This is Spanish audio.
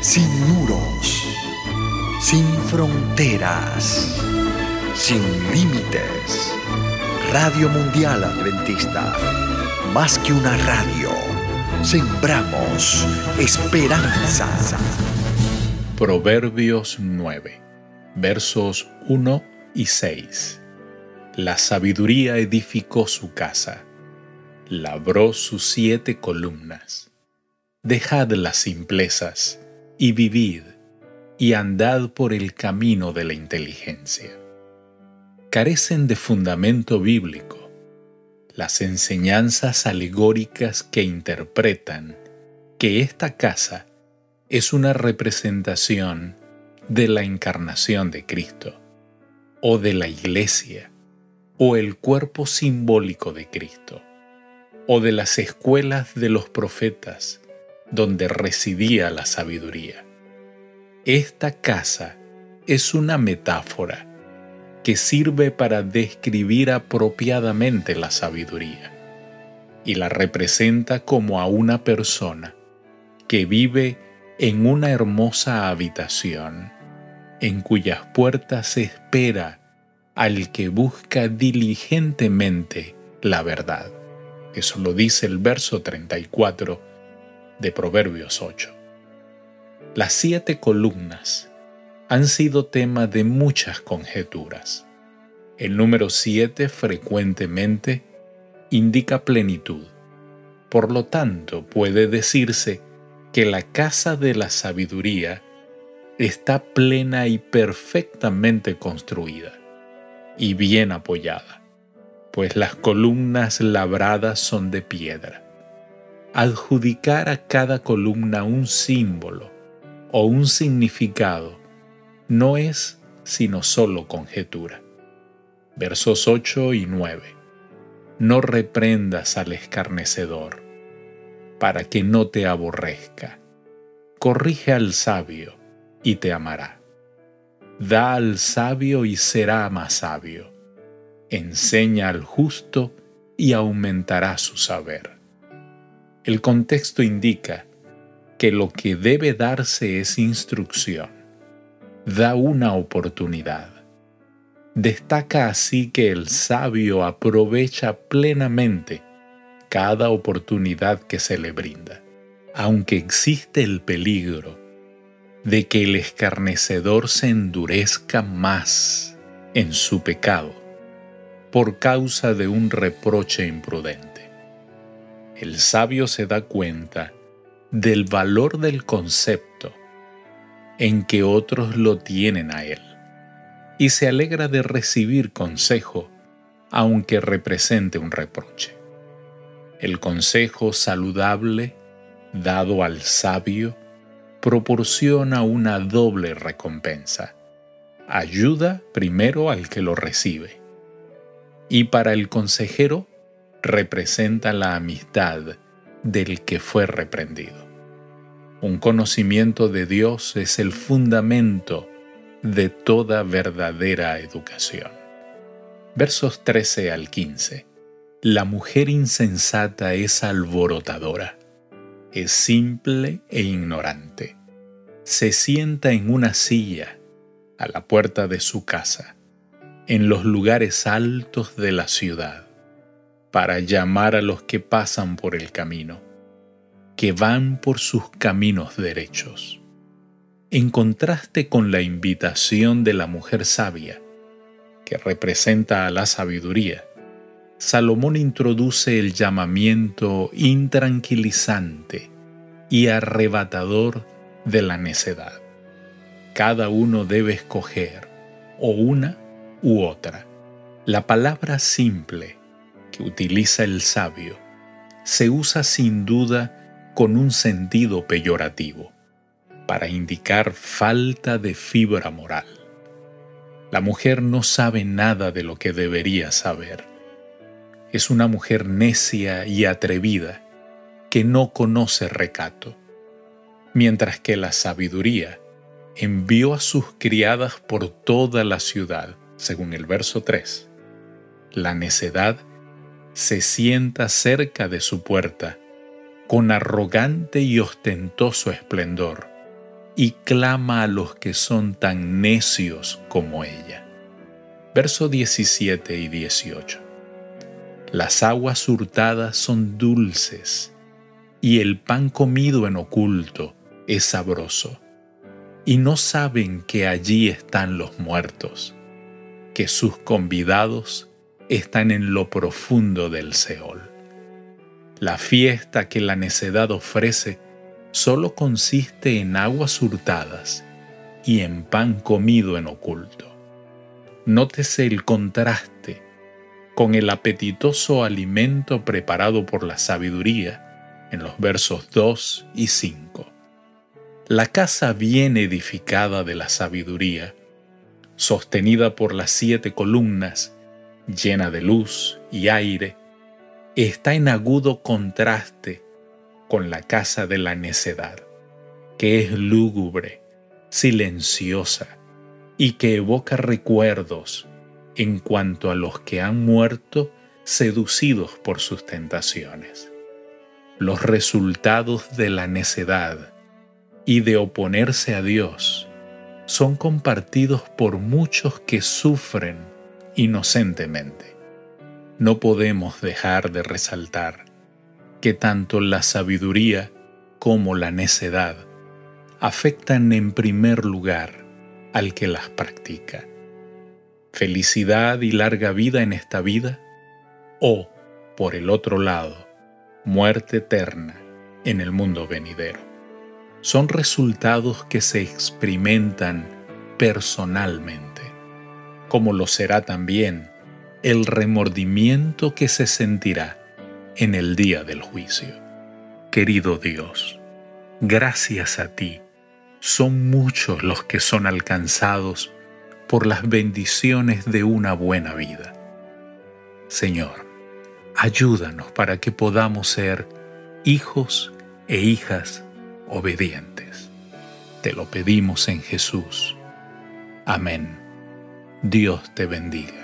sin muros, sin fronteras, sin límites. Radio Mundial Adventista, más que una radio, sembramos esperanza. Proverbios 9, versos 1 y 6. La sabiduría edificó su casa, labró sus siete columnas. Dejad las simplezas y vivid, y andad por el camino de la inteligencia. Carecen de fundamento bíblico las enseñanzas alegóricas que interpretan que esta casa es una representación de la encarnación de Cristo, o de la iglesia, o el cuerpo simbólico de Cristo, o de las escuelas de los profetas, donde residía la sabiduría. Esta casa es una metáfora que sirve para describir apropiadamente la sabiduría y la representa como a una persona que vive en una hermosa habitación en cuyas puertas espera al que busca diligentemente la verdad. Eso lo dice el verso 34 de Proverbios 8. Las siete columnas han sido tema de muchas conjeturas. El número siete frecuentemente indica plenitud. Por lo tanto, puede decirse que la casa de la sabiduría está plena y perfectamente construida y bien apoyada, pues las columnas labradas son de piedra adjudicar a cada columna un símbolo o un significado no es sino solo conjetura. Versos 8 y 9. No reprendas al escarnecedor, para que no te aborrezca. Corrige al sabio y te amará. Da al sabio y será más sabio. Enseña al justo y aumentará su saber. El contexto indica que lo que debe darse es instrucción. Da una oportunidad. Destaca así que el sabio aprovecha plenamente cada oportunidad que se le brinda, aunque existe el peligro de que el escarnecedor se endurezca más en su pecado por causa de un reproche imprudente el sabio se da cuenta del valor del concepto en que otros lo tienen a él y se alegra de recibir consejo aunque represente un reproche. El consejo saludable dado al sabio proporciona una doble recompensa. Ayuda primero al que lo recibe y para el consejero representa la amistad del que fue reprendido. Un conocimiento de Dios es el fundamento de toda verdadera educación. Versos 13 al 15. La mujer insensata es alborotadora, es simple e ignorante. Se sienta en una silla a la puerta de su casa, en los lugares altos de la ciudad para llamar a los que pasan por el camino, que van por sus caminos derechos. En contraste con la invitación de la mujer sabia, que representa a la sabiduría, Salomón introduce el llamamiento intranquilizante y arrebatador de la necedad. Cada uno debe escoger o una u otra. La palabra simple utiliza el sabio se usa sin duda con un sentido peyorativo, para indicar falta de fibra moral. La mujer no sabe nada de lo que debería saber. Es una mujer necia y atrevida que no conoce recato, mientras que la sabiduría envió a sus criadas por toda la ciudad, según el verso 3. La necedad se sienta cerca de su puerta, con arrogante y ostentoso esplendor, y clama a los que son tan necios como ella. Verso 17 y 18. Las aguas hurtadas son dulces y el pan comido en oculto es sabroso. Y no saben que allí están los muertos, que sus convidados están en lo profundo del Seol. La fiesta que la necedad ofrece solo consiste en aguas hurtadas y en pan comido en oculto. Nótese el contraste con el apetitoso alimento preparado por la sabiduría en los versos 2 y 5. La casa bien edificada de la sabiduría, sostenida por las siete columnas, llena de luz y aire, está en agudo contraste con la casa de la necedad, que es lúgubre, silenciosa y que evoca recuerdos en cuanto a los que han muerto seducidos por sus tentaciones. Los resultados de la necedad y de oponerse a Dios son compartidos por muchos que sufren inocentemente. No podemos dejar de resaltar que tanto la sabiduría como la necedad afectan en primer lugar al que las practica. Felicidad y larga vida en esta vida o, por el otro lado, muerte eterna en el mundo venidero. Son resultados que se experimentan personalmente, como lo será también el remordimiento que se sentirá en el día del juicio. Querido Dios, gracias a ti, son muchos los que son alcanzados por las bendiciones de una buena vida. Señor, ayúdanos para que podamos ser hijos e hijas obedientes. Te lo pedimos en Jesús. Amén. Dios te bendiga.